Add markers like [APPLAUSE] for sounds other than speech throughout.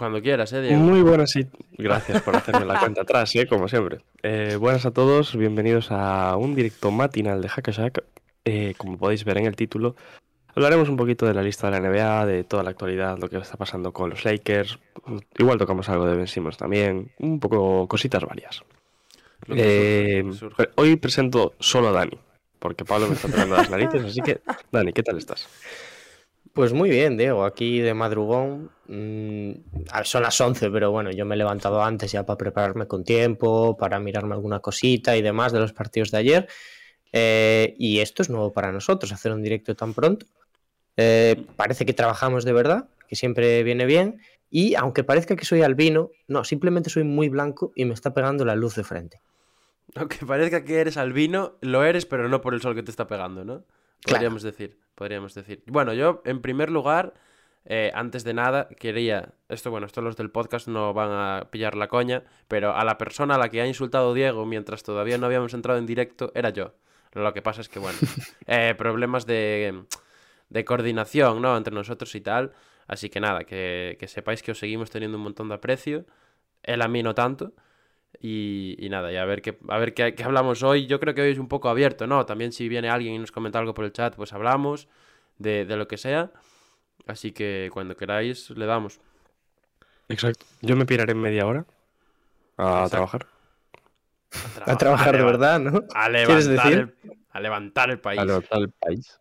Cuando quieras, eh, Diego. Muy buenas y gracias por hacerme la cuenta atrás, eh, como siempre. Eh, buenas a todos, bienvenidos a un directo matinal de Hackashack. Eh, como podéis ver en el título, hablaremos un poquito de la lista de la NBA, de toda la actualidad, lo que está pasando con los Lakers. Igual tocamos algo de Ben Simmons también, un poco cositas varias. Lo que Eh, hoy presento solo a Dani, porque Pablo me está tocando las narices, así que Dani, ¿qué tal estás? Pues muy bien, Diego, aquí de madrugón. mm, son las 11, pero bueno, yo me he levantado antes ya para prepararme con tiempo, para mirarme alguna cosita y demás de los partidos de ayer. Eh, y esto es nuevo para nosotros, hacer un directo tan pronto. Eh, parece que trabajamos de verdad, que siempre viene bien. Y aunque parezca que soy albino, no, simplemente soy muy blanco y me está pegando la luz de frente. Aunque parezca que eres albino, lo eres, pero no por el sol que te está pegando, ¿no? Podríamos decir, podríamos decir. Bueno, yo, en primer lugar, eh, antes de nada, quería. Esto, bueno, esto los del podcast no van a pillar la coña, pero a la persona a la que ha insultado Diego mientras todavía no habíamos entrado en directo era yo. Lo que pasa es que, bueno, [LAUGHS] eh, problemas de, de coordinación, ¿no? Entre nosotros y tal. Así que nada, que, que sepáis que os seguimos teniendo un montón de aprecio. Él a mí no tanto. Y, y nada, y a ver, qué, a ver qué, qué hablamos hoy. Yo creo que hoy es un poco abierto, ¿no? También si viene alguien y nos comenta algo por el chat, pues hablamos de, de lo que sea. Así que cuando queráis, le damos. Exacto. Yo me piraré en media hora a Exacto. trabajar. A trabajar de verdad, ¿no? A ¿Quieres levantar, decir? el, a levantar el país. A levantar el país.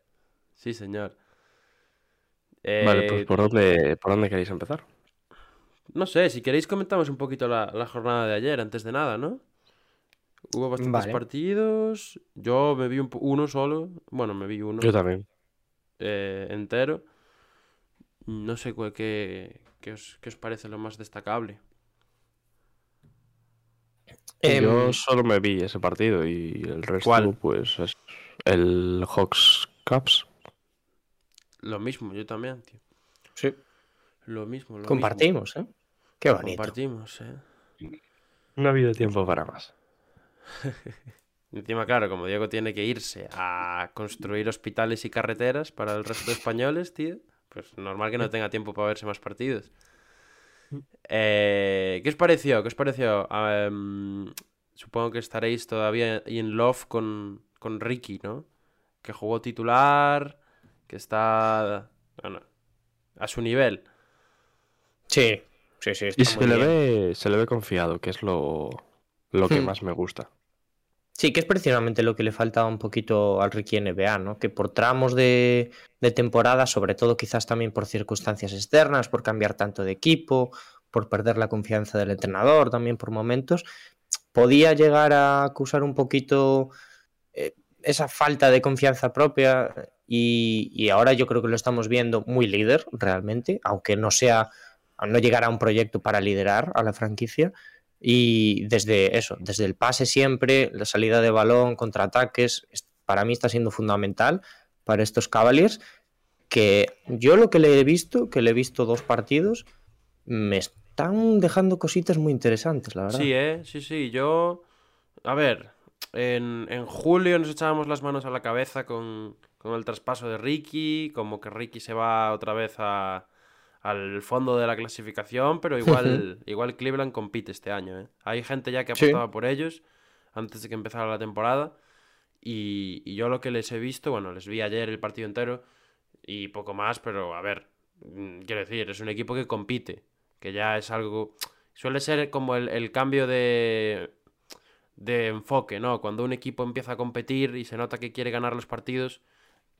Sí, señor. Vale, Eh, pues ¿por dónde, ¿por dónde queréis empezar? No sé, si queréis comentamos un poquito la, la jornada de ayer, antes de nada, ¿no? Hubo bastantes Vale. partidos. Yo me vi un uno solo. Bueno, me vi uno Yo también. eh, entero. No sé cuál, qué, qué os, qué os parece lo más destacable. Em, Yo solo me vi ese partido y el resto, ¿Cuál? pues, es el Hawks Cups. Lo mismo, yo también, tío. Sí. Lo mismo, lo mismo. Compartimos, ¿eh? Qué bonito. Compartimos, eh. No ha habido tiempo para más. [LAUGHS] Encima, claro, como Diego tiene que irse a construir hospitales y carreteras para el resto de españoles, tío, pues normal que no tenga tiempo para verse más partidos. Eh, ¿Qué os pareció? ¿Qué os pareció? Supongo que estaréis todavía in love con, con Ricky, ¿no? Que jugó titular, que está, bueno, a su nivel. Sí, sí, sí. Está Y se muy le, bien. ve, se le ve confiado, que es lo, lo que Hmm. más me gusta. Sí, que es precisamente lo que le faltaba un poquito al Ricky NBA, ¿no? Que por tramos de, de temporada, sobre todo quizás también por circunstancias externas, por cambiar tanto de equipo, por perder la confianza del entrenador también por momentos, podía llegar a acusar un poquito eh, esa falta de confianza propia y, y ahora yo creo que lo estamos viendo muy líder realmente, aunque no sea, no llegara a un proyecto para liderar a la franquicia. Y desde eso, desde el pase siempre, la salida de balón, contraataques, es- para mí está siendo fundamental para estos Cavaliers. Que yo lo que le he visto, que le he visto dos partidos, me están dejando cositas muy interesantes, la verdad. Sí, ¿eh? Sí, sí. Yo. A ver, en, en julio nos echábamos las manos a la cabeza con, con el traspaso de Ricky, como que Ricky se va otra vez a, al fondo de la clasificación, pero [LAUGHS] igual, igual Cleveland compite este año, ¿eh? Hay gente ya que Sí. apostaba por ellos antes de que empezara la temporada. Y, y yo lo que les he visto, bueno, les vi ayer el partido entero y poco más, pero a ver, mm, quiero decir, es un equipo que compite, que ya es algo... Suele ser como el, el cambio de, de enfoque, ¿no? Cuando un equipo empieza a competir y se nota que quiere ganar los partidos,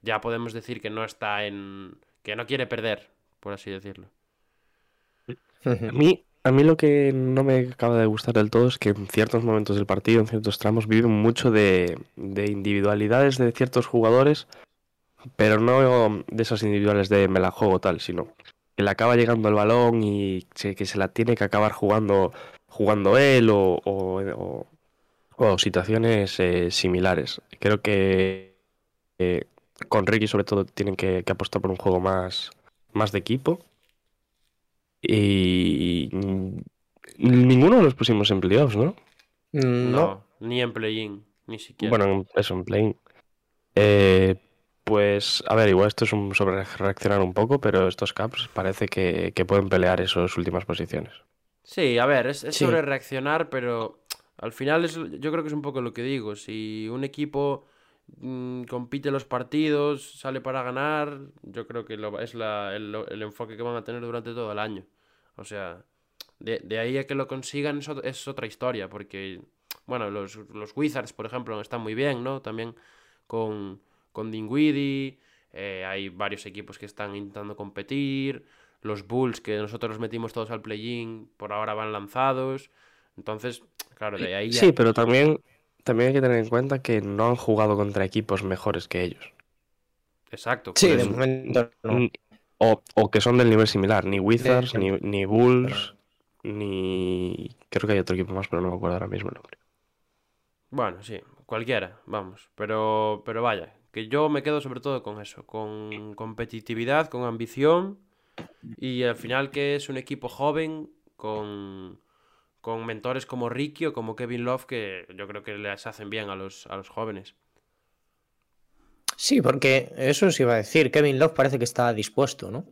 ya podemos decir que no está en... que no quiere perder, por así decirlo. A mí, a mí lo que no me acaba de gustar del todo es que en ciertos momentos del partido, en ciertos tramos, viven mucho de, de individualidades de ciertos jugadores, pero no de esas individuales de me la juego tal, sino que le acaba llegando el balón y que se la tiene que acabar jugando, jugando él o, o- situaciones eh, similares. Creo que eh, con Ricky sobre todo tienen que apostar por un juego más, más de equipo. Y ninguno de los pusimos en playoffs, ¿no? Mm, No, No. ni en play-in, ni siquiera. Bueno, en- eso, en play. Eh, pues, a ver, igual esto es un sobre reaccionar un poco, pero estos Caps parece que, que pueden pelear esas últimas posiciones. Sí, a ver, es, es Sí. sobre reaccionar, pero al final es, yo creo que es un poco lo que digo. Si un equipo mm, compite los partidos, sale para ganar, yo creo que lo- es la- el, el enfoque que van a tener durante todo el año. O sea, de, de ahí a que lo consigan es, es otra historia, porque, bueno, los, los Wizards, por ejemplo, están muy bien, ¿no? También con, con eh, hay varios equipos que están intentando competir, los Bulls, que nosotros los metimos todos al play-in, por ahora van lanzados, entonces, claro, de ahí Sí, pero también, también hay que tener en cuenta que no han jugado contra equipos mejores que ellos. Exacto. Sí, de momento no. O, o que son del nivel similar, ni Wizards, ni, ni Bulls, ni... Creo que hay otro equipo más, pero no me acuerdo ahora mismo el nombre. Bueno, sí, cualquiera, vamos. Pero, pero vaya, que yo me quedo sobre todo con eso, con competitividad, con ambición y al final que es un equipo joven con, con mentores como Ricky o como Kevin Love que yo creo que les hacen bien a los, a los jóvenes. Sí, porque eso os iba a decir. Kevin Love parece que está dispuesto, ¿no?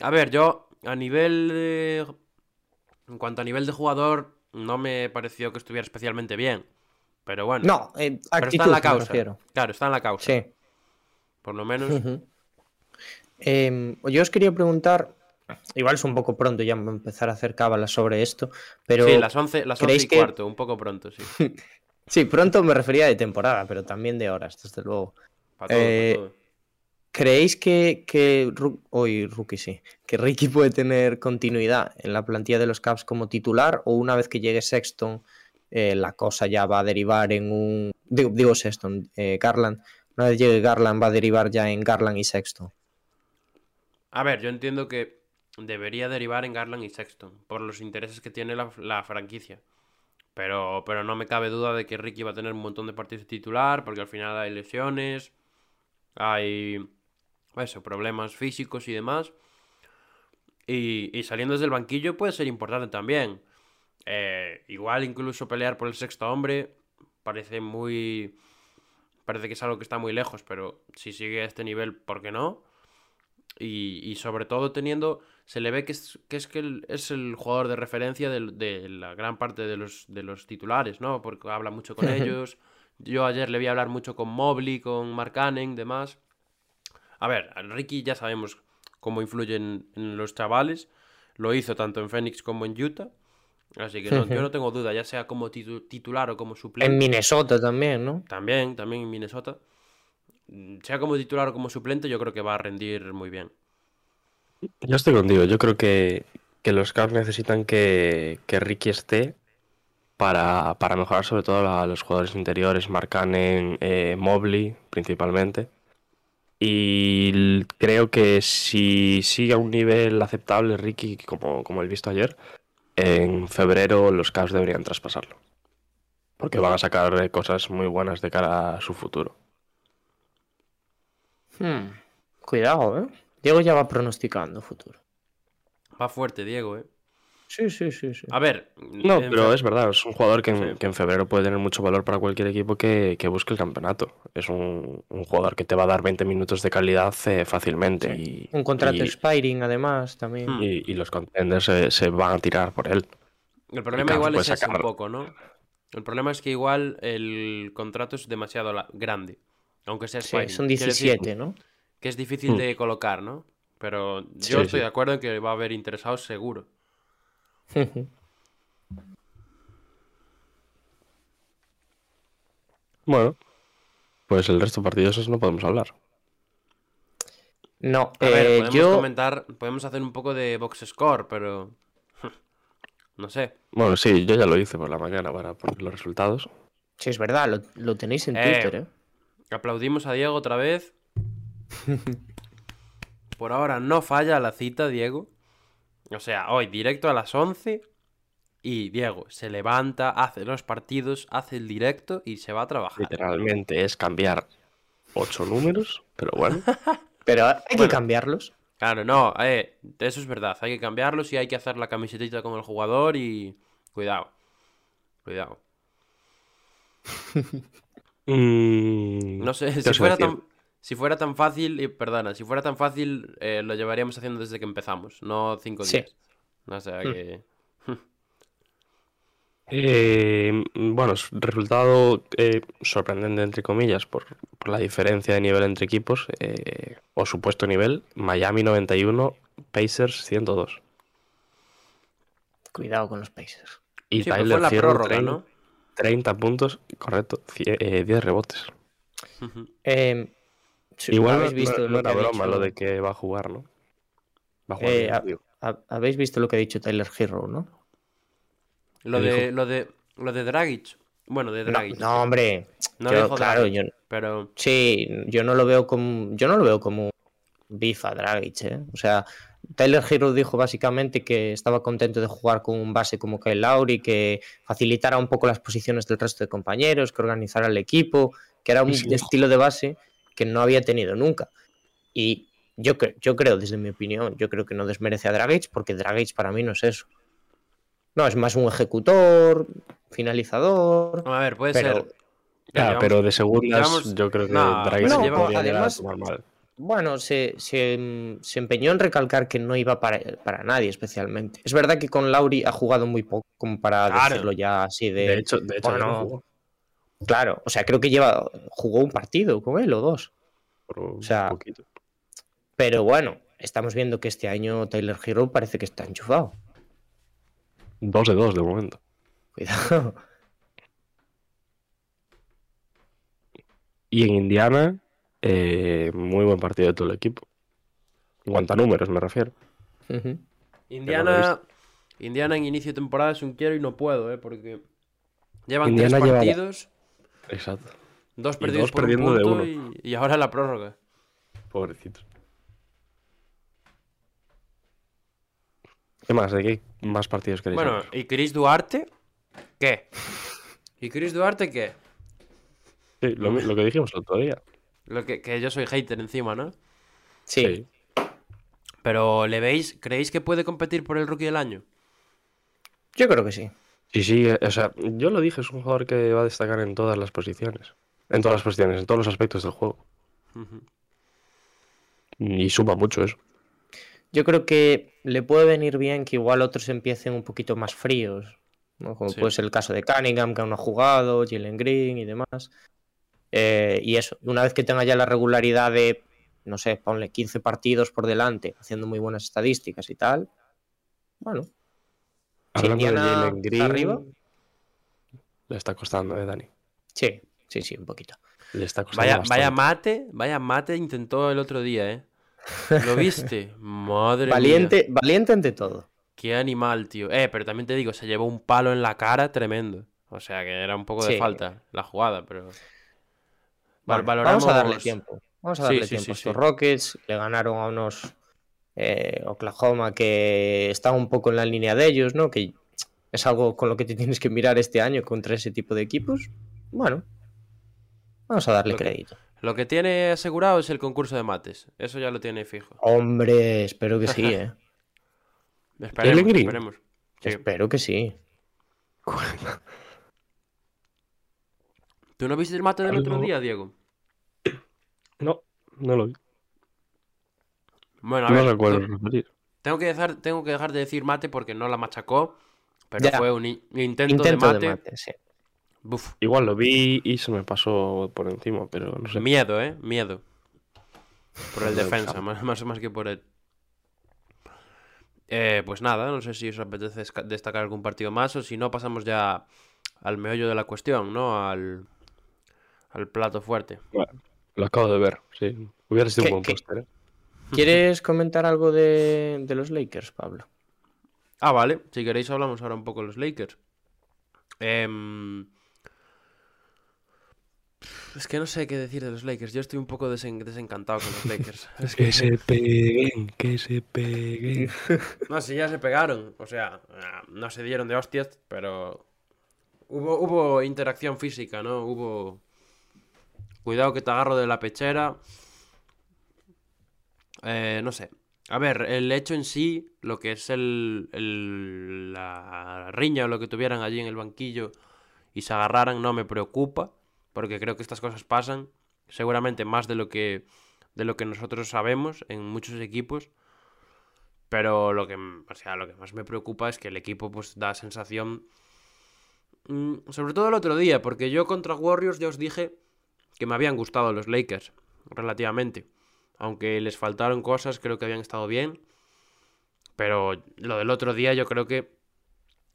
A ver, yo a nivel de... En cuanto a nivel de jugador, no me pareció que estuviera especialmente bien. Pero bueno. No, eh, pero está actitud, en la me causa. refiero. Claro, está en la causa. Sí. Por lo menos. Em, yo os quería preguntar, igual es un poco pronto ya empezar a hacer cábalas sobre esto, pero sí, las 11, las 11 ¿creéis y que- cuarto, un poco pronto, sí. [LAUGHS] sí, pronto me refería de temporada, pero también de horas, desde luego. Para todo, Eh, para todo. ¿Creéis que, hoy Rookie sí, que Ricky puede tener continuidad en la plantilla de los Caps como titular o una vez que llegue Sexton eh, la cosa ya va a derivar en un digo, digo Sexton, eh, Garland, una vez llegue Garland va a derivar ya en Garland y Sexton? A ver, yo entiendo que debería derivar en Garland y Sexton por los intereses que tiene la, la franquicia. Pero, pero no me cabe duda de que Ricky va a tener un montón de partidos de titular porque al final hay lesiones, hay eso, problemas físicos y demás. Y, y saliendo desde el banquillo puede ser importante también. Eh, igual incluso pelear por el sexto hombre parece muy... Parece que es algo que está muy lejos, pero si sigue a este nivel, ¿por qué no? Y, y sobre todo teniendo, se le ve que es que, es, que el- es el jugador de referencia de, la gran parte de los, de los titulares, ¿no? Porque habla mucho con [LAUGHS] ellos. Yo ayer le vi hablar mucho con Mobley, con Mark Cannon, demás. A ver, Ricky ya sabemos cómo influye en, en los chavales. Lo hizo tanto en Phoenix como en Utah. Así que no, yo no tengo duda, ya sea como titu- titular o como suplente. En Minnesota también, ¿no? También, también en Minnesota. Sea como titular o como suplente, yo creo que va a rendir muy bien. Yo estoy contigo, yo creo que, que los Caps necesitan que, que Ricky esté para, para mejorar sobre todo a los jugadores interiores, Marcanen, eh, Mobley principalmente. Y creo que si sigue a un nivel aceptable Ricky, como, como el visto ayer, en febrero los Caps deberían traspasarlo. Porque van a sacar cosas muy buenas de cara a su futuro. Hmm, Cuidado, ¿eh? Diego ya va pronosticando futuro. Va fuerte, Diego, ¿eh? Sí, sí, sí, sí. A ver. No, pero es verdad, es un jugador que en, Sí. que en febrero puede tener mucho valor para cualquier equipo que, que busque el campeonato. Es un, un jugador que te va a dar 20 minutos de calidad eh, fácilmente. Y, Un contrato y, expiring, además, también. Hmm. y- y los contenders se, se van a tirar por él. El problema igual es ese un poco, ¿no? El problema es que igual el contrato es demasiado la- grande. Aunque sea Sí, son Quiere decir 17, ¿no? Que es difícil Hmm. de colocar, ¿no? Pero yo Sí, estoy sí. de acuerdo en que va a haber interesados seguro. [LAUGHS] Bueno, pues el resto de partidos esos no podemos hablar. no, A ver, eh, podemos yo. comentar, podemos hacer un poco de box score, pero. [LAUGHS] No sé. Bueno, sí, yo ya lo hice por la mañana para poner los resultados. Sí, es verdad, lo, lo tenéis en Eh, Twitter, ¿eh? Aplaudimos a Diego otra vez. [LAUGHS] por ahora no falla la cita, Diego. O sea, hoy directo a las 11 y Diego se levanta, hace los partidos, hace el directo y se va a trabajar. Literalmente es cambiar ocho números, pero bueno. [LAUGHS] Pero hay que cambiarlos. Claro, no, eh, eso es verdad. Hay que cambiarlos y hay que hacer la camisetita con el jugador y... Cuidado. Cuidado. Mm, [LAUGHS] No sé, ¿qué si fuera, tan, si fuera tan fácil, y perdona, si fuera tan fácil, eh, lo llevaríamos haciendo desde que empezamos, no cinco Sí. días. O sea Hmm. que... [LAUGHS] Eh, bueno, resultado eh, sorprendente, entre comillas, por, por la diferencia de nivel entre equipos, eh, o supuesto nivel. Miami 91, Pacers 102. Cuidado con los Pacers. Y Sí, Tyler la prórroga, 30, ¿no? 30 puntos, correcto, cie- eh, 10 rebotes. Eh, sí, Igual habéis visto no, no lo era que ha broma dicho- lo de que va a jugar, ¿no? Va a jugar, Eh, bien, a- Habéis visto lo que ha dicho Tyler Hero, ¿no? Lo ¿Qué de, dijo? lo de lo de Dragic. Bueno, de Dragic. no, hombre. No yo, dijo claro, Dragic, yo, Pero sí, yo no lo veo como, yo no lo veo como bifa Dragic, ¿eh? O sea, Tyler Hero dijo básicamente que estaba contento de jugar con un base como Kyle Lowry, que facilitara un poco las posiciones del resto de compañeros, que organizara el equipo, que era un sí. estilo de base que no había tenido nunca. Y yo, cre- yo creo, desde mi opinión, yo creo que no desmerece a Dragic porque Dragic para mí no es eso. No, es más un ejecutor, finalizador. a ver, puede Pero- ser. Pero de segundas yo creo que No, Dragic no, lleva- a además- mal. Bueno, se, se, se empeñó en recalcar que no iba para, para nadie especialmente. Es verdad que con Lauri ha jugado muy poco, como para Claro. decirlo ya así de... De hecho, de hecho bueno, no jugó Claro, o sea, creo que lleva jugó un partido con él o dos. por un sea, poquito. Pero bueno, estamos viendo que este año Tyler Hero parece que está enchufado. Dos de dos de momento. Cuidado. Y en Indiana, eh, muy buen partido de todo el equipo. En cuanto a números, me refiero. Indiana, Indiana en inicio de temporada es un quiero y no puedo, ¿eh? Porque llevan Indiana tres lleva- partidos, Exacto. dos y perdidos dos por un perdiendo de punto uno. y, y ahora la prórroga. Pobrecitos. ¿Qué más? ¿De qué más partidos queréis Bueno, hablar? ¿y Chris Duarte? ¿Qué? ¿Y Chris Duarte qué? Sí, lo, que dijimos el otro día. Lo que, que yo soy hater encima, ¿no? Sí, Pero ¿le veis? ¿Creéis que puede competir por el rookie del año? yo creo que sí. Sí, sí, eh, o sea, yo lo dije, es un jugador que va a destacar en todas las posiciones. En todas las posiciones, en todos los aspectos del juego. Y suma mucho eso. Yo creo que le puede venir bien que igual otros empiecen un poquito más fríos, ¿no? como Sí. puede ser el caso de Cunningham, que aún no ha jugado, Jalen Green y demás. Eh, y eso, una vez que tenga ya la regularidad de, no sé, ponle 15 partidos por delante, haciendo muy buenas estadísticas y tal, bueno, Hablando de Jalen Green, arriba. le está costando, ¿eh, Dani? sí, sí, sí, un poquito. Le está costando Vaya, bastante. vaya mate, vaya mate intentó el otro día, ¿eh? ¿Lo viste? [LAUGHS] Madre mía. Valiente, valiente ante todo. Qué animal, tío. Eh, pero también te digo, se llevó un palo en la cara tremendo. O sea que era un poco de falta la jugada, pero. Bueno, Val- Vamos a darle valoramos- tiempo. Vamos a darle sí, tiempo sí, a estos sí. Rockets. Le ganaron a unos eh, Oklahoma que están un poco en la línea de ellos, ¿no? Que es algo con lo que te tienes que mirar este año contra ese tipo de equipos. Bueno, vamos a darle Lo que- crédito. Lo que tiene asegurado es el concurso de mates. Eso ya lo tiene fijo. Hombre, espero que sí, [LAUGHS] ¿eh? Esperemos, Green? esperemos. Sí. Espero que sí. ¿Tú no viste el mate del otro día, Diego? No, no lo vi. Bueno, a No ver, recuerdo tengo- que, dejar, tengo que dejar de decir mate porque no la machacó, pero Ya. fue un i- intento, Intento de mate. de mate, sí. Buf, Igual lo vi y se me pasó por encima, pero no sé. miedo, ¿eh? Miedo. Por el defensa, más, más, más que por él. Eh, pues nada, no sé si os apetece destacar algún partido más o si no pasamos ya al meollo de la cuestión, ¿no? Al, al plato fuerte. Lo acabo de ver, sí. Hubiera sido ¿Qué- un buen póster, ¿eh? [LAUGHS] ¿Quieres comentar algo de, de los Lakers, Pablo? Ah, vale. Si queréis hablamos ahora un poco de los Lakers. Em, Es que no sé qué decir de los Lakers. Yo estoy un poco desen- desencantado con los Lakers. [LAUGHS] Es Que se peguen, que se peguen. No, si ya se pegaron. O sea, no se dieron de hostias, pero hubo, hubo interacción física, ¿no? Hubo... Cuidado que te agarro de la pechera. Eh, no sé. A ver, el hecho en sí, lo que es el, la riña o lo que tuvieran allí en el banquillo y se agarraran, no me preocupa, porque creo que estas cosas pasan, seguramente más de lo que, de lo que nosotros sabemos en muchos equipos. Pero lo que, o sea, lo que más me preocupa es que el equipo pues da sensación... mm, Sobre todo el otro día, porque yo contra Warriors ya os dije que me habían gustado los Lakers, relativamente. Aunque les faltaron cosas, creo que habían estado bien. Pero lo del otro día yo creo que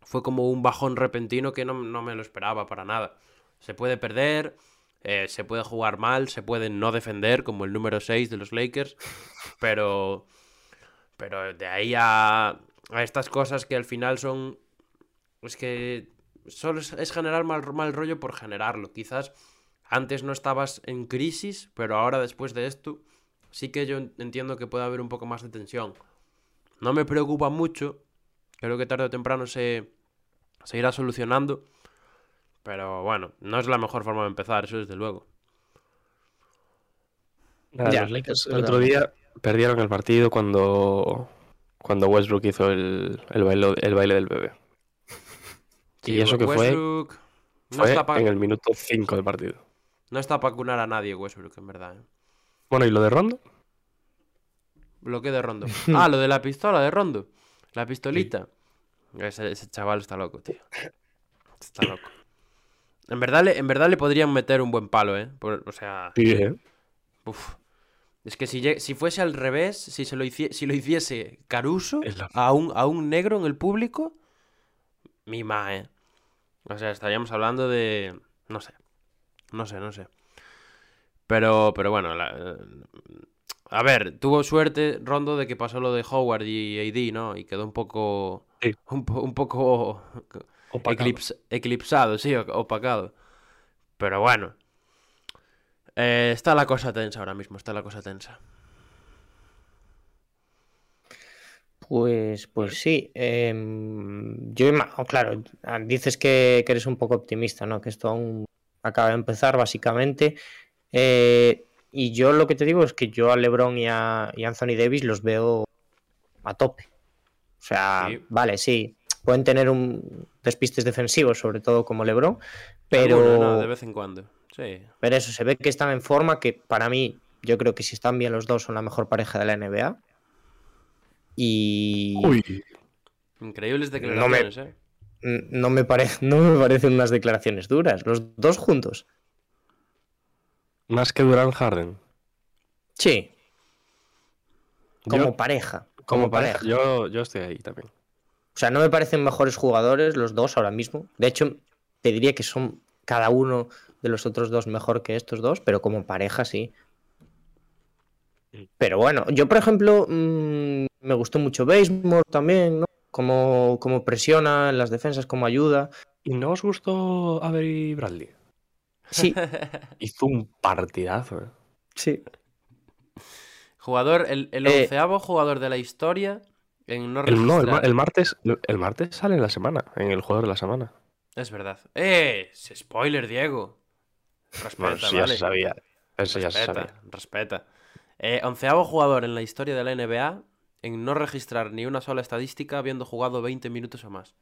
fue como un bajón repentino que no, no me lo esperaba para nada. Se puede perder, eh, se puede jugar mal, se puede no defender, como el número 6 de los Lakers. [LAUGHS] Pero... Pero de ahí a, a estas cosas que al final son... Es que solo es, es generar mal, mal rollo por generarlo. Quizás antes no estabas en crisis, pero ahora después de esto sí que yo entiendo que puede haber un poco más de tensión. No me preocupa mucho. Creo que tarde o temprano se, se irá solucionando. Pero bueno, no es la mejor forma de empezar, eso desde luego. Nada, Ya, los Lakers el otro día perdieron el partido cuando, cuando Westbrook hizo el, el, baile, el baile del bebé. y eso que fue, Westbrook no fue está para en el minuto 5 del partido. no está pa' cunar a nadie Westbrook, en verdad. ¿eh? Bueno, ¿y lo de Rondo? Lo que de Rondo. [LAUGHS] Ah, lo de la pistola de Rondo. La pistolita. Ese, ese chaval está loco, tío. Está loco. En verdad, le, en verdad le podrían meter un buen palo, ¿eh? Por- o sea, Sí, ¿eh? uf. Es que si, si fuese al revés, si, se lo, hicie- si lo hiciese Caruso la- a un, a un negro en el público, mi ma, ¿eh? O sea, estaríamos hablando de... No sé. No sé, no sé. Pero, pero bueno, la- eh, a ver, tuvo suerte Rondo de que pasó lo de Howard y AD, ¿no? Y quedó un poco... Sí. [LAUGHS] Un, po- un poco eclips- eclipsado, sí, o- opacado. Pero bueno. Eh, está la cosa tensa ahora mismo, está la cosa tensa. Pues, pues sí. em, yo, oh, claro, dices que, que eres un poco optimista, ¿no? Que esto aún acaba de empezar, básicamente. Eh, y yo lo que te digo es que yo a LeBron y a, y Anthony Davis los veo a tope. O sea, Sí. vale, sí, pueden tener un despistes defensivos, sobre todo como LeBron, pero, no, de vez en cuando. Sí. pero eso, se ve que están en forma, que para mí, yo creo que si están bien los dos son la mejor pareja de la NBA. Y, Uy, Increíbles me- declaraciones, ¿eh? No me, pare- [LAUGHS] no me parecen unas declaraciones duras. Los dos juntos. Más que Durán Harden. Sí. Como Yo- pareja. Como pareja, yo, yo estoy ahí también. O sea, no me parecen mejores jugadores los dos ahora mismo. De hecho, te diría que son cada uno de los otros dos mejor que estos dos, pero como pareja sí. Pero bueno, yo por ejemplo mm, me gustó mucho Basemore también, ¿no? Como, como presiona en las defensas, como ayuda. ¿Y no os gustó Avery Bradley? Sí, [LAUGHS] Hizo un partidazo, ¿eh? sí. Jugador, el, el Eh, onceavo jugador de la historia en no El, no, el, el martes, el martes sale en la semana, en el jugador de la semana. Es verdad. ¡Eh! Spoiler, Diego. Respeta, Bueno, sí, ya vale. se sabía. Eso ya se Respeta, sabía. respeta. Eh, onceavo jugador en la historia de la NBA en no registrar ni una sola estadística habiendo jugado 20 minutos o más.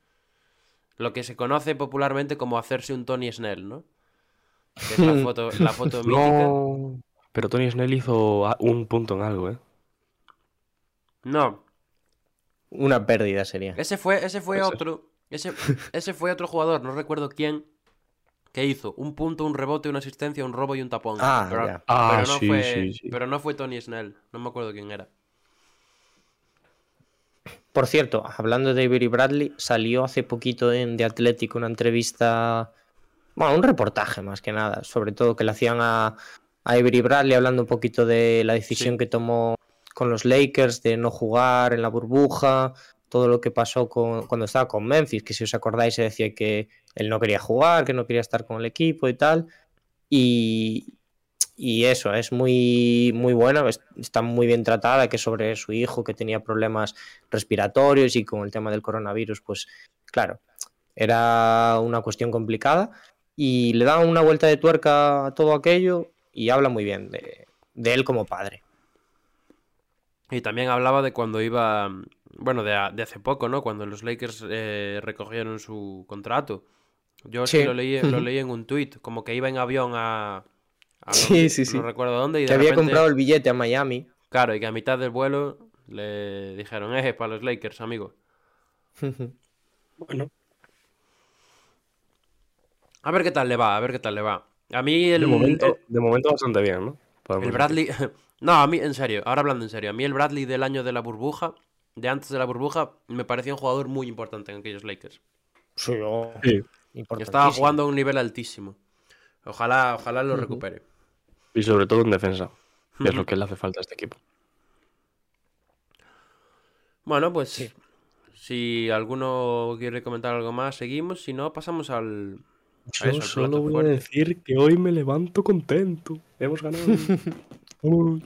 Lo que se conoce popularmente como hacerse un Tony Snell, ¿no? Que es la foto, la [LAUGHS] foto mítica. No. Pero Tony Snell hizo un punto en algo, ¿eh? No, Una pérdida sería. ese fue, ese fue otro. Ese, ese fue otro jugador, no recuerdo quién, que hizo un punto, un rebote, una asistencia, un robo y un tapón. Ah, pero. Ah, no sí, fue, sí, sí. pero no fue Tony Snell, no me acuerdo quién era. Por cierto, hablando de Avery Bradley, salió hace poquito en The Athletic una entrevista, bueno, un reportaje más que nada, sobre todo que le hacían a, a Avery Bradley hablando un poquito de la decisión Sí. que tomó con los Lakers de no jugar en la burbuja, todo lo que pasó con- cuando estaba con Memphis, que si os acordáis se decía que él no quería jugar, que no quería estar con el equipo y tal. Y, y eso, es muy, muy buena, es- está muy bien tratada, que sobre su hijo que tenía problemas respiratorios y con el tema del coronavirus, pues claro, era una cuestión complicada y le da una vuelta de tuerca a todo aquello y habla muy bien de, de él como padre. Y también hablaba de cuando iba, bueno, de, hace poco, ¿no? Cuando los Lakers eh, recogieron su contrato. Yo sí lo leí, lo leí en un tuit, como que iba en avión a... a Sí, sí, sí. No recuerdo dónde. Y Que de había repente- comprado el billete a Miami. Claro, y que a mitad del vuelo le dijeron, eh, para los Lakers, amigo. Bueno, A ver qué tal le va, a ver qué tal le va. A mí el, de, momento, el- de momento bastante bien, ¿no? Podemos el. Bradley... [LAUGHS] No, a mí, en serio, ahora hablando en serio, a mí el Bradley del año de la burbuja, de antes de la burbuja, me parecía un jugador muy importante en aquellos Lakers. Sí, oh, Sí, estaba jugando a un nivel altísimo. Ojalá, ojalá lo recupere. y sobre todo en defensa, que es lo que le hace falta a este equipo. Bueno, pues si alguno quiere comentar algo más, seguimos. Si no, pasamos al. Yo solo voy fuerte. a decir que hoy me levanto contento. Hemos ganado. [LAUGHS]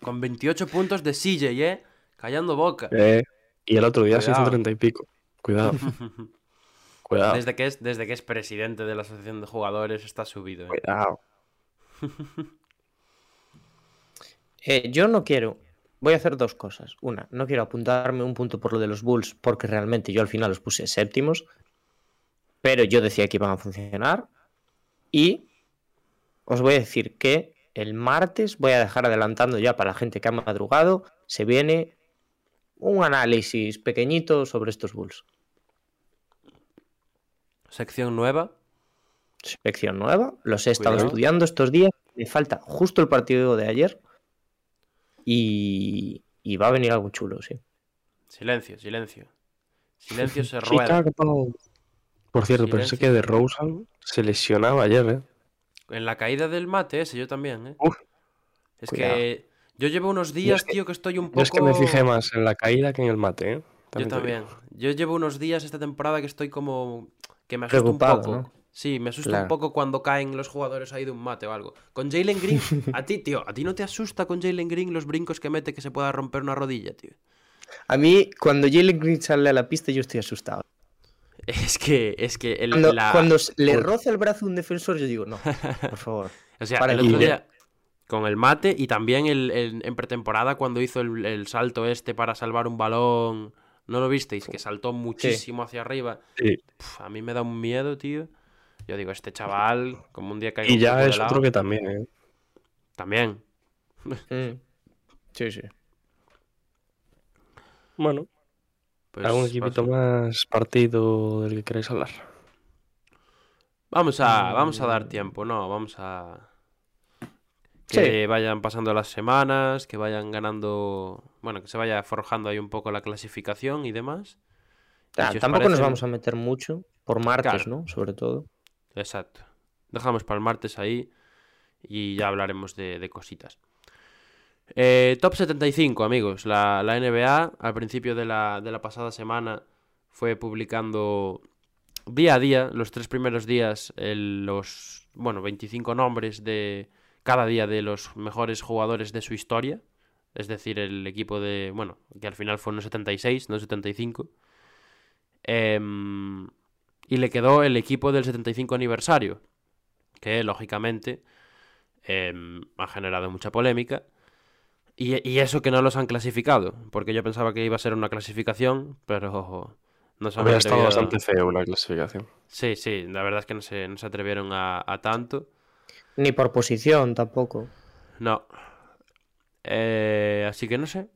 Con 28 puntos de CJ, ¿eh? Callando boca. Eh, y el otro día se hizo Cuidado. 30 y pico. Cuidado, [LAUGHS] cuidado, Desde que, es, desde que es presidente de la asociación de jugadores está subido. ¿eh? cuidado. [LAUGHS] Eh, yo no quiero. Voy a hacer dos cosas. Una, no quiero apuntarme un punto por lo de los Bulls, porque realmente yo al final los puse séptimos. Pero yo decía que iban a funcionar. Y os voy a decir que el martes voy a dejar adelantando ya para la gente que ha madrugado. Se viene un análisis pequeñito sobre estos Bulls. Sección nueva. Sección nueva. Los he estado Cuidado. estudiando estos días. Me falta justo el partido de ayer. Y, y va a venir algo chulo, sí. Silencio, silencio. Silencio se Chicago. Por cierto, pensé Silencio. que de Rosen se lesionaba ayer, ¿eh? En la caída del mate ese, yo también, ¿eh? Uf, es cuidado. que yo llevo unos días, tío, que estoy un Yo poco... es que me fijé más en la caída que en el mate, ¿eh? Yo también. Yo llevo unos días esta temporada que estoy como... Que me asusta Preocupado, un poco. ¿no? Sí, me asusta un poco cuando caen los jugadores ahí de un mate o algo. Con Jalen Green, [LAUGHS] a ti, tío, ¿a ti no te asusta con Jalen Green los brincos que mete que se pueda romper una rodilla, tío? A mí, cuando Jalen Green sale a la pista, yo estoy asustado. [LAUGHS] Es que, es que el, Cuando, la- cuando s- le roza el brazo a un defensor, yo digo, no, por [LAUGHS] favor. O sea, Para el otro día con el mate y también el, el- en pretemporada cuando hizo el, el salto este para salvar un balón. ¿No lo visteis? Que saltó muchísimo hacia arriba. Sí. A mí me da un miedo, tío. Yo digo, este chaval, como un día caiga Y un ya de es lado, otro que también, ¿eh? También. Mm. Sí, sí. Bueno, Pues, ¿algún equipito más partido del que queráis hablar? Vamos a, vamos a dar tiempo, ¿no? Vamos a... Que vayan pasando las semanas, que vayan ganando... Bueno, que se vaya forjando ahí un poco la clasificación y demás. Y Ah, si tampoco nos vamos a meter mucho, por martes, Claro. ¿no? Sobre todo. Exacto. Dejamos para el martes ahí y ya hablaremos de, de cositas. Eh, top 75, amigos. La, la NBA al principio de la, de la pasada semana fue publicando día a día, los tres primeros días, los, bueno, 25 nombres de cada día de los mejores jugadores de su historia. Es decir, el equipo de, bueno, que al final fue unos 76, no 75. Em, y le quedó el equipo del 75 aniversario, que lógicamente em, ha generado mucha polémica. Y, y eso que no los han clasificado, porque yo pensaba que iba a ser una clasificación, pero no se han Habría estado bastante feo una clasificación. Sí, sí, la verdad es que no se, no se atrevieron a, a tanto. Ni por posición tampoco. No. Eh, así que no sé.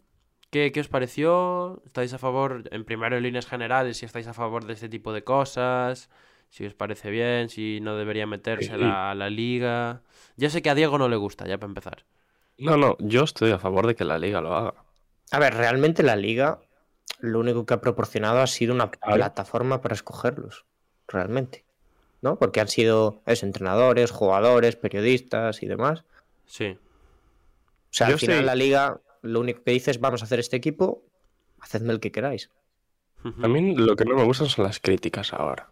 ¿Qué, qué os pareció? ¿Estáis a favor, en primero en líneas generales, si estáis a favor de este tipo de cosas? Si os parece bien, si no debería meterse a la, a la liga. Ya sé que a Diego no le gusta, ya para empezar. No, no, yo estoy a favor de que la liga lo haga. A ver, realmente la liga lo único que ha proporcionado ha sido una Claro. plataforma para escogerlos. Realmente. ¿No? Porque han sido eso, entrenadores, jugadores, periodistas y demás. Sí. O sea, Yo al final estoy- la liga lo único que dice es vamos a hacer este equipo, hacedme el que queráis. A mí lo que no me gustan son las críticas ahora.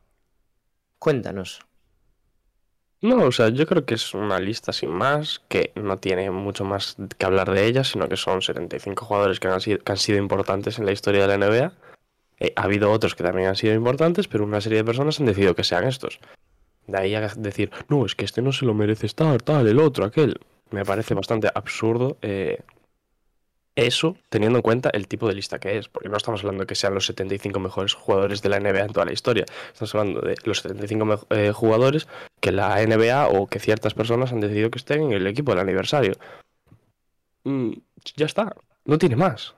Cuéntanos. No, o sea, yo creo que es una lista sin más, que no tiene mucho más que hablar de ella, sino que son 75 jugadores que han sido, que han sido importantes en la historia de la NBA. Eh, ha habido otros que también han sido importantes, pero una serie de personas han decidido que sean estos. De ahí a decir, no, es que este no se lo merece estar, tal, el otro, aquel. Me parece bastante absurdo eh, eso, teniendo en cuenta el tipo de lista que es, porque no estamos hablando de que sean los 75 mejores jugadores de la NBA en toda la historia. Estamos hablando de los 75 me- eh, jugadores que la NBA o que ciertas personas han decidido que estén en el equipo del aniversario. Mm, ya está, no tiene más.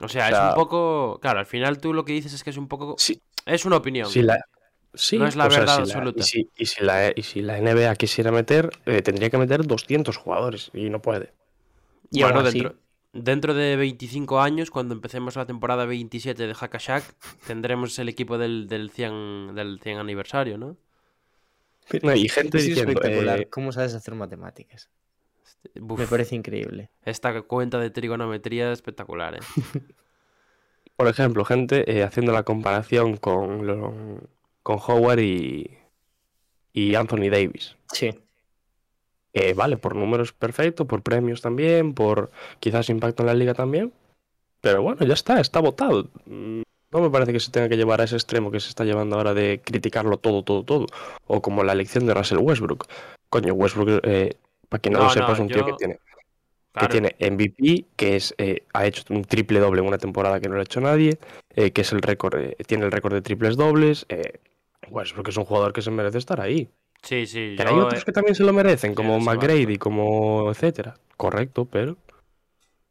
O sea, O es un poco. Claro, al final tú lo que dices es que es un poco. Sí, Es una opinión. Si la, sí, No es la sea, verdad si absoluta. y, si, y si la, y si la NBA quisiera meter, eh, tendría que meter 200 jugadores y no puede. Y bueno, así- dentro, dentro de 25 años, cuando empecemos la temporada 27 de Hackashack, tendremos el equipo del, del, 100, del 100 aniversario, ¿no? No, y gente Es diciendo, espectacular. eh, ¿Cómo sabes hacer matemáticas? Buf, Me parece increíble. Esta cuenta de trigonometría es espectacular, ¿eh? [LAUGHS] por ejemplo, gente eh, haciendo la comparación con, lo- con Howard y, y Anthony Davis. Sí. Eh, vale, por números perfecto, por premios también, por quizás impacto en la liga también. Pero bueno, ya está, está votado. Mm, No me parece que se tenga que llevar a ese extremo que se está llevando ahora de criticarlo todo, todo, todo. O como la elección de Russell Westbrook. Coño, Westbrook, eh, para quien no, No, lo sepa, no, es un tío que tiene, Claro, que tiene MVP, que es eh, ha hecho un triple doble en una temporada que no lo ha hecho nadie, eh, que es el récord, eh, tiene el récord de triples dobles. Eh, Westbrook es un jugador que se merece estar ahí. Sí, sí. Pero yo, hay otros eh, que también se lo merecen, como McGrady, como etcétera. Correcto, pero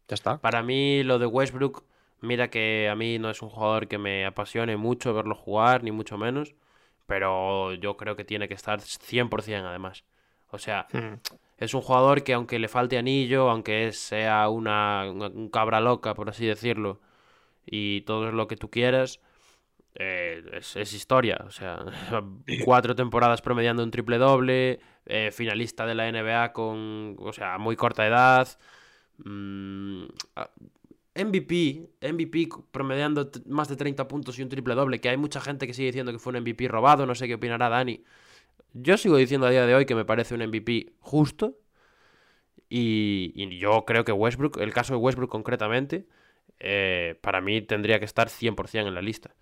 ya está. Para mí, lo de Westbrook, mira que a mí no es un jugador que me apasione mucho verlo jugar, ni mucho menos. Pero yo creo que tiene que estar 100% además. O sea, es un jugador que aunque le falte anillo, aunque sea una, una- un cabra loca, por así decirlo, y todo lo que tú quieras, eh, es, es historia. O sea, [LAUGHS] cuatro temporadas promediando un triple doble, eh, finalista de la NBA con, o sea, muy corta edad. mm, ah, MVP, MVP promediando más de 30 puntos y un triple doble, que hay mucha gente que sigue diciendo que fue un MVP robado, no sé qué opinará Dani. Yo sigo diciendo a día de hoy que me parece un MVP justo. Y, y yo creo que Westbrook, el caso de Westbrook concretamente, eh, para mí tendría que estar 100% en la lista.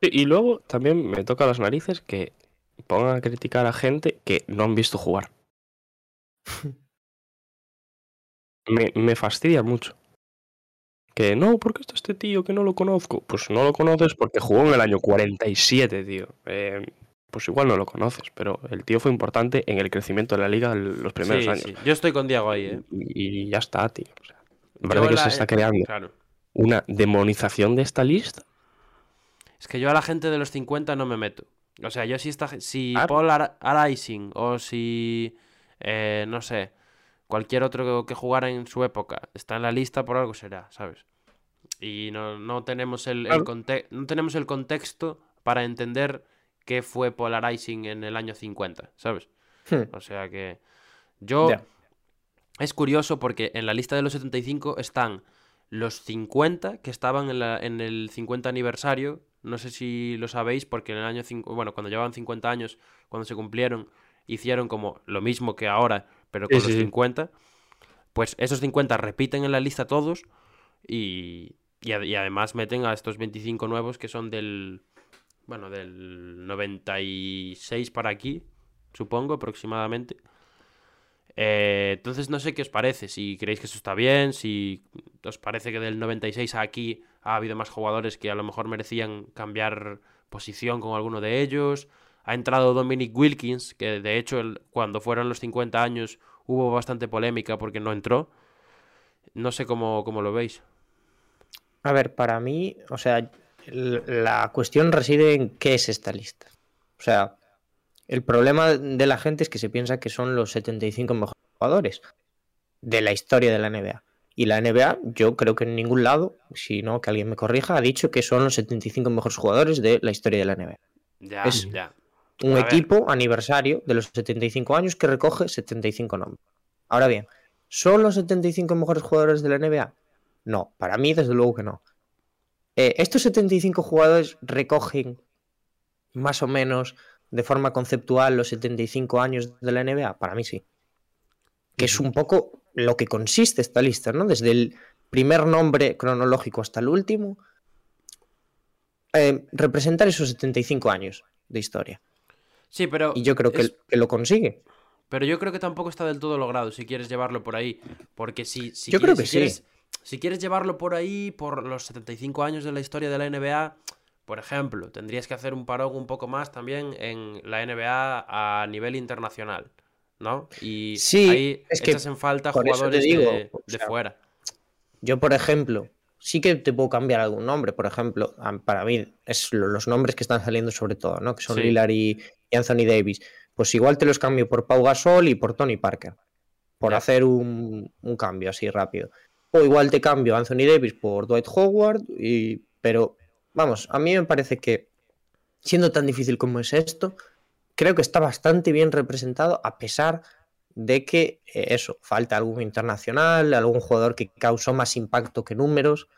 Y, y luego también me toca las narices que pongan a criticar a gente que no han visto jugar. [LAUGHS] me, me fastidia mucho. Que no, porque está este tío que no lo conozco. Pues no lo conoces porque jugó en el año 47, tío. Eh, pues igual no lo conoces, pero el tío fue importante en el crecimiento de la liga los primeros Sí, años. sí. Yo estoy con Diego ahí, ¿eh? Y, y ya está, tío. O sea, me parece que la- se está creando Claro. una demonización de esta lista. Es que yo a la gente de los 50 no me meto. O sea, yo si, esta, si Claro. Paul Ar- Arising o si, eh, no sé, cualquier otro que jugara en su época está en la lista, por algo será, ¿sabes? Y no, no tenemos el, el Claro. conte- no tenemos el contexto para entender qué fue Polarizing en el año 50, ¿sabes? Hmm. O sea que yo... Es curioso porque en la lista de los 75 están los 50 que estaban en, la- en el 50 aniversario. No sé si lo sabéis porque en el año... Bueno, cuando llevaban 50 años, cuando se cumplieron, hicieron como lo mismo que ahora, pero con Sí, los sí, sí. 50. Pues esos 50 repiten en la lista todos y, y, y además meten a estos 25 nuevos que son del... Bueno, del 96 para aquí, supongo, aproximadamente. Eh, entonces no sé qué os parece, si creéis que eso está bien, si os parece que del 96 a aquí ha habido más jugadores que a lo mejor merecían cambiar posición con alguno de ellos. Ha entrado Dominic Wilkins, que de hecho cuando fueron los 50 años hubo bastante polémica porque no entró. No sé cómo, cómo lo veis. A ver, para mí, o sea, la cuestión reside en qué es esta lista. O sea, el problema de la gente es que se piensa que son los 75 mejores jugadores de la historia de la NBA. Y la NBA, yo creo que en ningún lado, si no que alguien me corrija, ha dicho que son los 75 mejores jugadores de la historia de la NBA. Ya, Es- ya. Un A ver. equipo aniversario de los 75 años que recoge 75 nombres. Ahora bien, ¿son los 75 mejores jugadores de la NBA? No, para mí desde luego que no. Eh, estos 75 jugadores recogen más o menos de forma conceptual los 75 años de la NBA? Para mí sí. Que es un poco lo que consiste esta lista, ¿no? Desde el primer nombre cronológico hasta el último, eh, representar esos 75 años de historia. Sí, pero. Y yo creo que, es- que lo consigue. Pero yo creo que tampoco está del todo logrado si quieres llevarlo por ahí. Porque si, si Yo quieres, creo que si sí. quieres- si quieres llevarlo por ahí, por los 75 años de la historia de la NBA, por ejemplo, tendrías que hacer un parón un poco más también en la NBA a nivel internacional, ¿no? Y Sí, ahí es que echas en falta jugadores digo, de, o de sea, fuera. Yo, por ejemplo, sí que te puedo cambiar algún nombre. Por ejemplo, para mí es lo- los nombres que están saliendo sobre todo, ¿no? Que son Sí. Lillard y, Anthony Davis. Pues igual te los cambio por Pau Gasol y por Tony Parker. Por hacer un, un cambio así rápido. O igual te cambio a Anthony Davis por Dwight Howard. Y... Pero, vamos, a mí me parece que siendo tan difícil como es esto, creo que está bastante bien representado a pesar de que eh, eso, falta algún internacional, algún jugador que causó más impacto que números,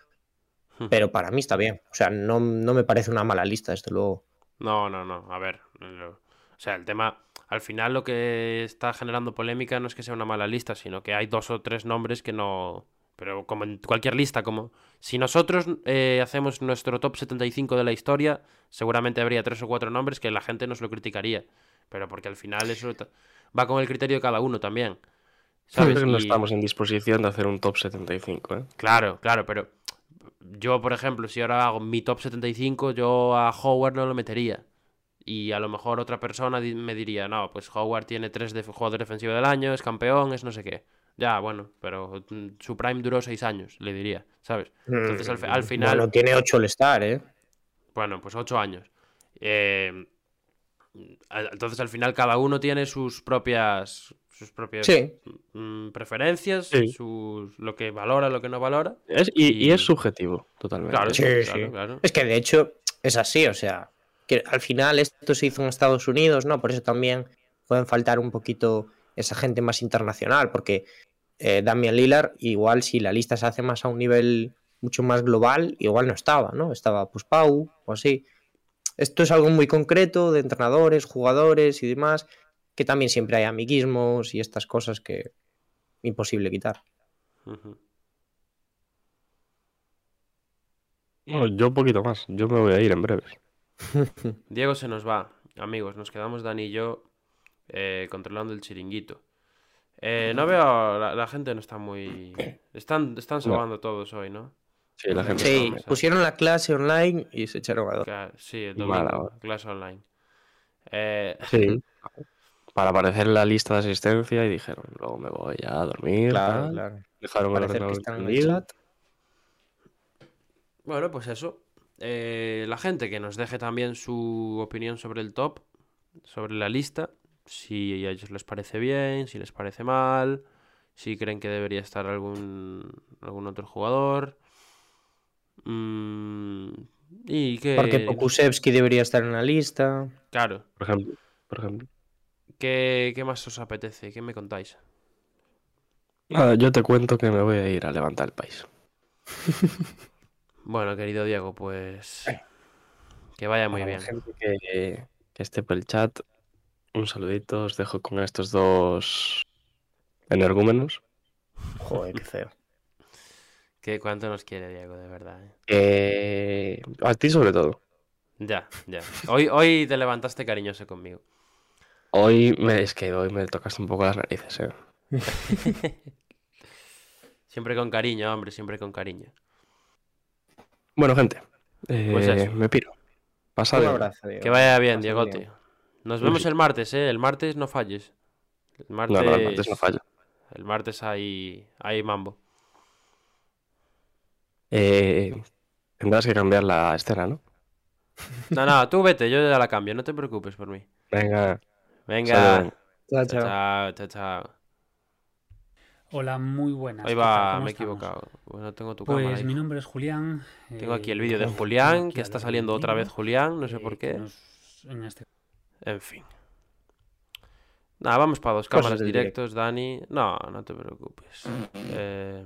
pero para mí está bien. O sea, no, no me parece una mala lista, desde luego. No, no, no. A ver. O sea, el tema. Al final lo que está generando polémica no es que sea una mala lista, sino que hay dos o tres nombres que no. Pero como en cualquier lista, como. Si nosotros eh, hacemos nuestro top 75 de la historia, seguramente habría tres o cuatro nombres que la gente nos lo criticaría. Pero porque al final eso va con el criterio de cada uno también. ¿Sabes? No Y- estamos en disposición de hacer un top 75, ¿eh? Claro, claro, pero yo, por ejemplo, si ahora hago mi top 75, yo a Howard no lo metería. Y a lo mejor otra persona me diría, no, pues Howard tiene tres de jugador defensivo del año, es campeón, es no sé qué. Ya, bueno, pero mm, su prime duró seis años, le diría, ¿sabes? Entonces al, al final, Bueno, tiene 8 el estar, ¿eh? bueno, pues ocho años. Eh, entonces al final cada uno tiene sus propias sus propias Sí. mm, preferencias, Sí. sus, lo que valora, lo que no valora. Es- y, y Y- es subjetivo, totalmente. Claro, Sí, claro, sí. claro. Es que de hecho es así, o sea, que al final esto se hizo en Estados Unidos, ¿no? Por eso también pueden faltar un poquito esa gente más internacional, porque eh, Damian Lillard, igual si la lista se hace más a un nivel mucho más global, igual no estaba, ¿no? Estaba pues Pau o así. Esto es algo muy concreto de entrenadores, jugadores y demás, que también siempre hay amiguismos y estas cosas que imposible quitar. Bueno, yo un poquito más. Yo me voy a ir en breve. [LAUGHS] Diego se nos va. Amigos, nos quedamos Dani y yo eh, controlando el chiringuito. Eh, no veo, la, la gente no está muy... Están, están sobando todos hoy, ¿no? Sí, la gente Sí, está- pusieron la clase online y se echaron a dormir. Ca- Sí, el domingo, clase online. Eh, Sí. [LAUGHS] Para aparecer en la lista de asistencia y dijeron, luego me voy a dormir. Claro, tal. claro. Dejaron el ordenador están en el encendido. chat. bueno, pues eso. Eh, la gente que nos deje también su opinión sobre el top, sobre la lista, si a ellos les parece bien, si les parece mal, si creen que debería estar algún, algún otro jugador. Mm, y que... Porque Pokusevski debería estar en la lista. Claro. Por ejemplo. Por ejemplo. ¿Qué, qué más os apetece? ¿Qué me contáis? Nada, yo te cuento que me voy a ir a levantar el país. [LAUGHS] Bueno, querido Diego, pues... Que vaya muy Para bien. la gente que, que esté por el chat, un saludito. Os dejo con estos dos energúmenos. Joder, qué feo. [LAUGHS] ¿Qué, ¿Cuánto nos quiere Diego, de verdad? eh? Eh, a ti sobre todo. Ya, ya. Hoy, hoy te levantaste cariñoso conmigo. Hoy me, es que hoy me tocaste un poco las narices, eh. [LAUGHS] Siempre con cariño, hombre, siempre con cariño. Bueno, gente, eh, Pues eso. me piro. Pasad Un abrazo, Diego. Que vaya bien, Pásalo Diegote. Nos vemos sí. el martes, ¿eh? El martes no falles. El martes, No, no, el martes no falla. El martes hay, hay mambo. Eh, tendrás que cambiar la escena, ¿no? No, no, tú vete, yo ya la cambio, no te preocupes por mí. Venga, Venga. Chao, Chao, chao. chao, chao. Hola, muy buenas. Ahí ¿qué tal? va, ¿Cómo me he equivocado. Bueno, no tengo tu cámara Pues ahí. mi nombre es Julián. Tengo aquí el eh, vídeo de Julián, que está saliendo otra vez Julián, no sé eh, por que qué. nos- en este En fin. Nada, vamos para dos cámaras directos, Dani. No, no te preocupes. Eh,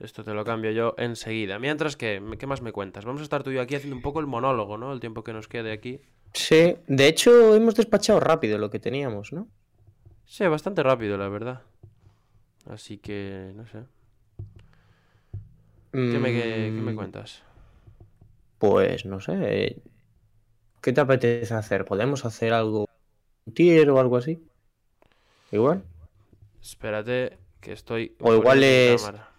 Esto te lo cambio yo enseguida. Mientras que, ¿qué más me cuentas? Vamos a estar tú y yo aquí haciendo un poco el monólogo, ¿no? El tiempo que nos quede aquí. Sí, de hecho hemos despachado rápido lo que teníamos, ¿no? Sí, bastante rápido, la verdad. Así que, no sé. ¿Qué me, qué- qué me Mm, cuentas? Pues no sé. ¿Qué te apetece hacer? ¿Podemos hacer algo un tier o algo así? Igual. Espérate, que estoy. O igual es- cámara.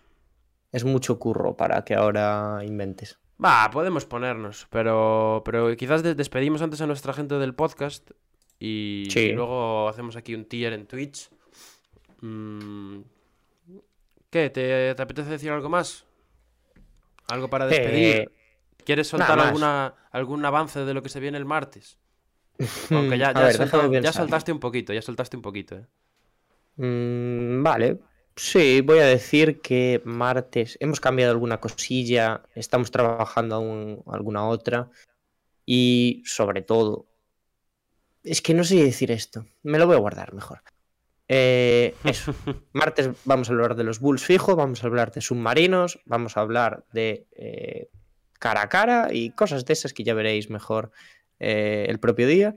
Es mucho curro para que ahora inventes. Va, podemos ponernos, pero, pero quizás de- despedimos antes a nuestra gente del podcast y, Sí. y luego hacemos aquí un tier en Twitch. Mm, ¿Qué? ¿Te, te apetece decir algo más? ¿Algo para despedir? Eh, ¿Quieres soltar alguna, algún avance de lo que se viene el martes? [LAUGHS] Aunque ya, ya, ver, ya soltaste un poquito, ya soltaste un poquito, ¿eh? Mm, vale. Sí, voy a decir que martes hemos cambiado alguna cosilla, estamos trabajando aún alguna otra y sobre todo, es que no sé decir esto, me lo voy a guardar mejor. Eh, [LAUGHS] eso, martes vamos a hablar de los Bulls fijo, vamos a hablar de submarinos, vamos a hablar de eh, cara a cara y cosas de esas que ya veréis mejor eh, el propio día.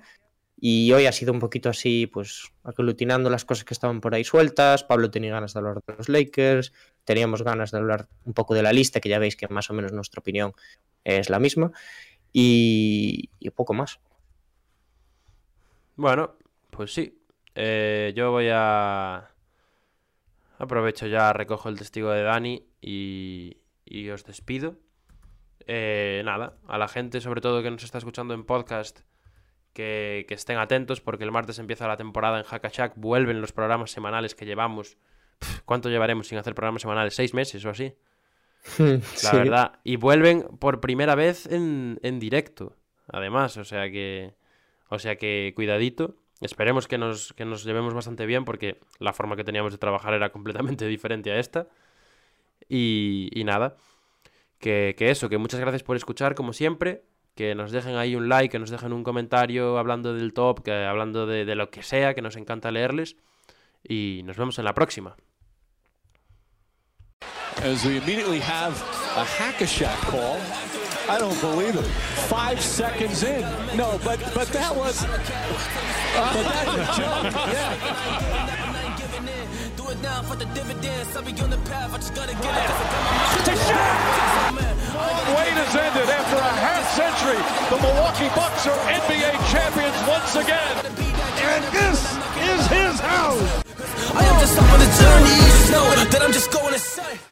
Y hoy ha sido un poquito así, pues aglutinando las cosas que estaban por ahí sueltas. Pablo tenía ganas de hablar de los Lakers, teníamos ganas de hablar un poco de la lista, que ya veis que más o menos nuestra opinión es la misma. Y, poco más. Bueno, pues sí. Eh, yo voy a... Aprovecho ya, recojo el testigo de Dani y, y os despido. Eh, nada, a la gente sobre todo que nos está escuchando en podcast, que, que estén atentos porque el martes empieza la temporada en Hackashack, vuelven los programas semanales que llevamos. ¿Cuánto llevaremos sin hacer programas semanales? ¿Seis meses o así? La verdad. Y vuelven por primera vez en, en directo. Además, o sea que. O sea que cuidadito. Esperemos que nos, que nos llevemos bastante bien porque la forma que teníamos de trabajar era completamente [LAUGHS] diferente a esta. Y, y nada. Que, que eso, que muchas gracias por escuchar como siempre. Que nos dejen ahí un like, que nos dejen un comentario hablando del top, que hablando de, de lo que sea, que nos encanta leerles. Y nos vemos en la próxima. As we immediately have a hack-a-shack call. I don't believe it. Five seconds in. No, but but that was. But that's a joke. Yeah. Do now for the dividends. I'll be on the path. I just gotta get it. Wait has ended after a half century. The Milwaukee Bucks are NBA champions once again. And this is his house. I am just on the journey. You just know that I'm just going to say.